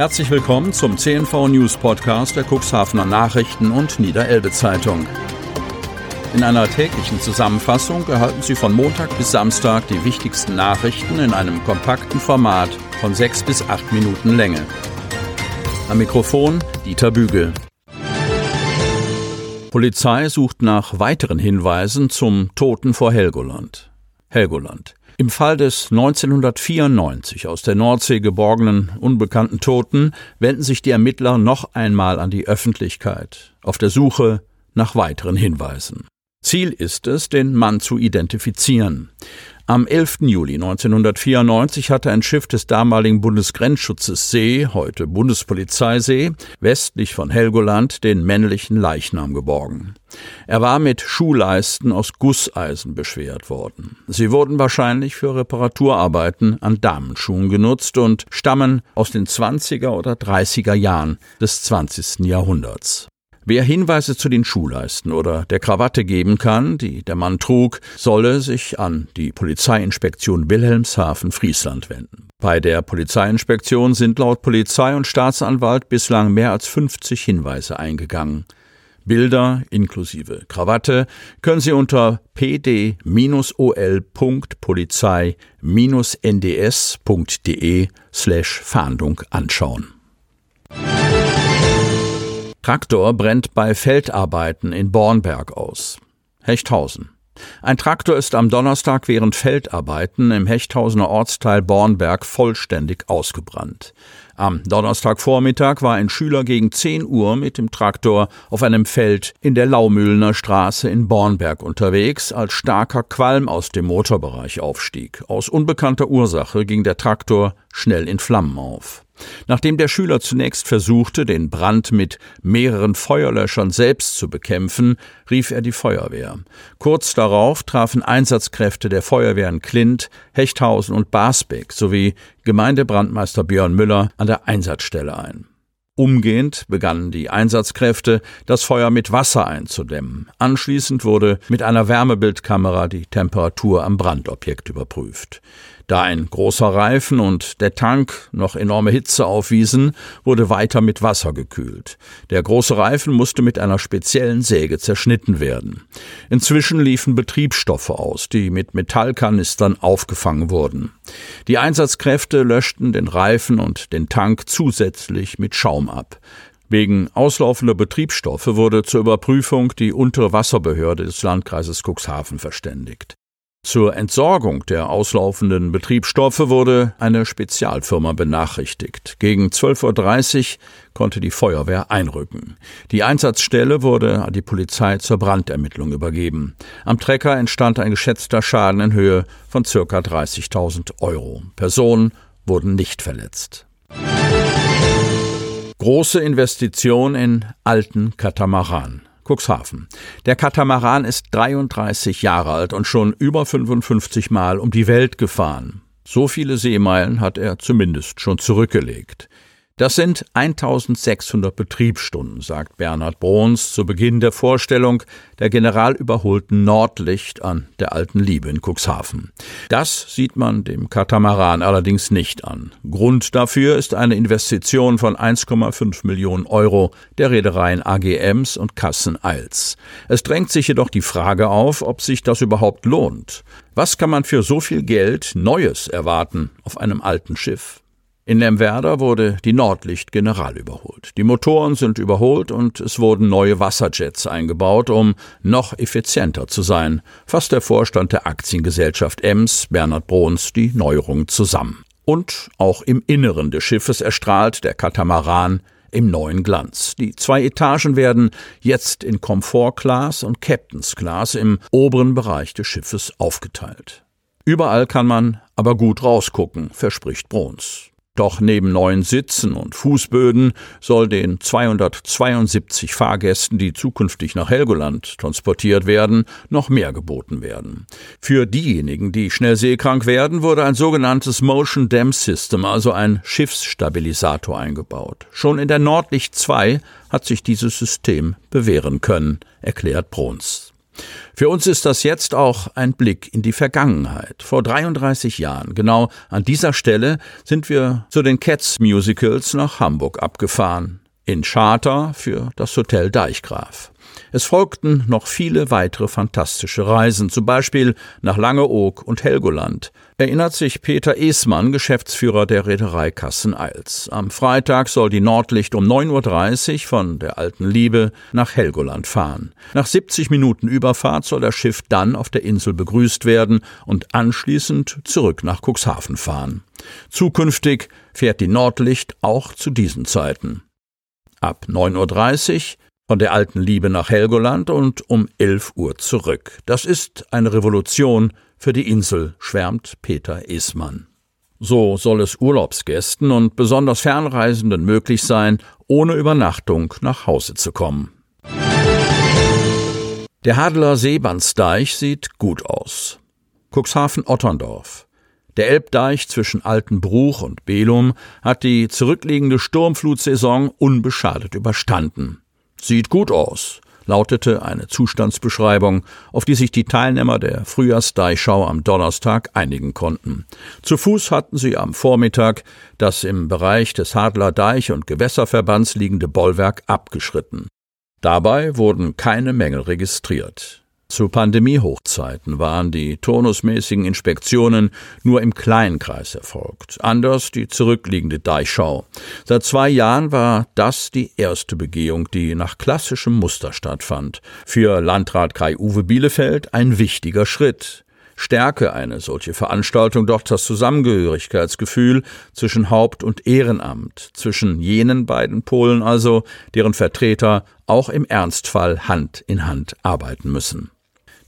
Herzlich willkommen zum CNV News Podcast der Cuxhavener Nachrichten und Niederelbe Zeitung. In einer täglichen Zusammenfassung erhalten Sie von Montag bis Samstag die wichtigsten Nachrichten in einem kompakten Format von sechs bis acht Minuten Länge. Am Mikrofon Dieter Bügel. Polizei sucht nach weiteren Hinweisen zum Toten vor Helgoland. Helgoland. Im Fall des 1994 aus der Nordsee geborgenen unbekannten Toten wenden sich die Ermittler noch einmal an die Öffentlichkeit auf der Suche nach weiteren Hinweisen. Ziel ist es, den Mann zu identifizieren. Am 11. Juli 1994 hatte ein Schiff des damaligen Bundesgrenzschutzes See, heute Bundespolizeisee, westlich von Helgoland den männlichen Leichnam geborgen. Er war mit Schuhleisten aus Gusseisen beschwert worden. Sie wurden wahrscheinlich für Reparaturarbeiten an Damenschuhen genutzt und stammen aus den 20er oder 30er Jahren des 20. Jahrhunderts. Wer Hinweise zu den Schuhleisten oder der Krawatte geben kann, die der Mann trug, solle sich an die Polizeiinspektion Wilhelmshaven Friesland wenden. Bei der Polizeiinspektion sind laut Polizei und Staatsanwalt bislang mehr als 50 Hinweise eingegangen. Bilder inklusive Krawatte können Sie unter pd-ol.polizei-nds.de slash Fahndung anschauen. Traktor brennt bei Feldarbeiten in Bornberg aus. Hechthausen. Ein Traktor ist am Donnerstag während Feldarbeiten im Hechthausener Ortsteil Bornberg vollständig ausgebrannt. Am Donnerstagvormittag war ein Schüler gegen 10 Uhr mit dem Traktor auf einem Feld in der Laumühlener Straße in Bornberg unterwegs, als starker Qualm aus dem Motorbereich aufstieg. Aus unbekannter Ursache ging der Traktor schnell in Flammen auf. Nachdem der Schüler zunächst versuchte, den Brand mit mehreren Feuerlöschern selbst zu bekämpfen, rief er die Feuerwehr. Kurz darauf trafen Einsatzkräfte der Feuerwehren Klint, Hechthausen und Basbeck sowie Gemeindebrandmeister Björn Müller an der Einsatzstelle ein. Umgehend begannen die Einsatzkräfte, das Feuer mit Wasser einzudämmen. Anschließend wurde mit einer Wärmebildkamera die Temperatur am Brandobjekt überprüft. Da ein großer Reifen und der Tank noch enorme Hitze aufwiesen, wurde weiter mit Wasser gekühlt. Der große Reifen musste mit einer speziellen Säge zerschnitten werden. Inzwischen liefen Betriebsstoffe aus, die mit Metallkanistern aufgefangen wurden. Die Einsatzkräfte löschten den Reifen und den Tank zusätzlich mit Schaum ab. Wegen auslaufender Betriebsstoffe wurde zur Überprüfung die untere Wasserbehörde des Landkreises Cuxhaven verständigt. Zur Entsorgung der auslaufenden Betriebsstoffe wurde eine Spezialfirma benachrichtigt. Gegen 12.30 Uhr konnte die Feuerwehr einrücken. Die Einsatzstelle wurde an die Polizei zur Brandermittlung übergeben. Am Trecker entstand ein geschätzter Schaden in Höhe von ca. 30.000 Euro. Personen wurden nicht verletzt. Große Investition in alten Katamaran. Cuxhaven. Der Katamaran ist 33 Jahre alt und schon über 55 Mal um die Welt gefahren. So viele Seemeilen hat er zumindest schon zurückgelegt. Das sind 1600 Betriebsstunden, sagt Bernhard Bruns zu Beginn der Vorstellung der generalüberholten Nordlicht an der alten Liebe in Cuxhaven. Das sieht man dem Katamaran allerdings nicht an. Grund dafür ist eine Investition von 1,5 Millionen Euro der Reedereien AGMs und Kassen Eils. Es drängt sich jedoch die Frage auf, ob sich das überhaupt lohnt. Was kann man für so viel Geld Neues erwarten auf einem alten Schiff? In Lemwerder wurde die Nordlicht General überholt. Die Motoren sind überholt und es wurden neue Wasserjets eingebaut, um noch effizienter zu sein, fasst der Vorstand der Aktiengesellschaft Ems, Bernhard Bruns, die Neuerungen zusammen. Und auch im Inneren des Schiffes erstrahlt der Katamaran im neuen Glanz. Die zwei Etagen werden jetzt in Comfort Class und Captain's Class im oberen Bereich des Schiffes aufgeteilt. Überall kann man aber gut rausgucken, verspricht Bruns. Doch neben neuen Sitzen und Fußböden soll den 272 Fahrgästen, die zukünftig nach Helgoland transportiert werden, noch mehr geboten werden. Für diejenigen, die schnell seekrank werden, wurde ein sogenanntes Motion Dam System, also ein Schiffsstabilisator eingebaut. Schon in der Nordlicht 2 hat sich dieses System bewähren können, erklärt Bruns. Für uns ist das jetzt auch ein Blick in die Vergangenheit. Vor 33 Jahren, genau an dieser Stelle, sind wir zu den Cats Musicals nach Hamburg abgefahren. In Charter für das Hotel Deichgraf. Es folgten noch viele weitere fantastische Reisen, zum Beispiel nach Langeoog und Helgoland. Erinnert sich Peter Esmann, Geschäftsführer der Reederei Kassen-Eils. Am Freitag soll die Nordlicht um 9.30 Uhr von der Alten Liebe nach Helgoland fahren. Nach 70 Minuten Überfahrt soll das Schiff dann auf der Insel begrüßt werden und anschließend zurück nach Cuxhaven fahren. Zukünftig fährt die Nordlicht auch zu diesen Zeiten. Ab 9.30 Uhr von der alten Liebe nach Helgoland und um 11 Uhr zurück. Das ist eine Revolution für die Insel, schwärmt Peter Esmann. So soll es Urlaubsgästen und besonders Fernreisenden möglich sein, ohne Übernachtung nach Hause zu kommen. Der Hadler Seebandsdeich sieht gut aus. Cuxhaven-Otterndorf. Der Elbdeich zwischen Altenbruch und Belum hat die zurückliegende Sturmflutsaison unbeschadet überstanden. Sieht gut aus, lautete eine Zustandsbeschreibung, auf die sich die Teilnehmer der Frühjahrsdeichschau am Donnerstag einigen konnten. Zu Fuß hatten sie am Vormittag das im Bereich des Hadler Deich- und Gewässerverbands liegende Bollwerk abgeschritten. Dabei wurden keine Mängel registriert. Zu Pandemiehochzeiten waren die turnusmäßigen Inspektionen nur im kleinen Kreis erfolgt, anders die zurückliegende Deichschau. Seit zwei Jahren war das die erste Begehung, die nach klassischem Muster stattfand. Für Landrat Kai-Uwe Bielefeld ein wichtiger Schritt. Stärke eine solche Veranstaltung doch das Zusammengehörigkeitsgefühl zwischen Haupt- und Ehrenamt, zwischen jenen beiden Polen also, deren Vertreter auch im Ernstfall Hand in Hand arbeiten müssen.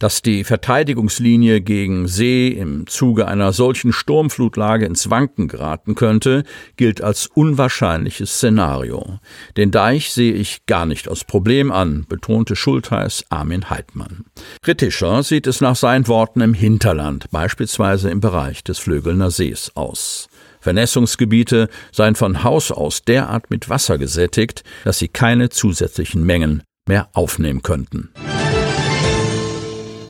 Dass die Verteidigungslinie gegen See im Zuge einer solchen Sturmflutlage ins Wanken geraten könnte, gilt als unwahrscheinliches Szenario. Den Deich sehe ich gar nicht als Problem an, betonte Schultheiß Armin Heidmann. Kritischer sieht es nach seinen Worten im Hinterland, beispielsweise im Bereich des Flögelner Sees aus. Vernässungsgebiete seien von Haus aus derart mit Wasser gesättigt, dass sie keine zusätzlichen Mengen mehr aufnehmen könnten.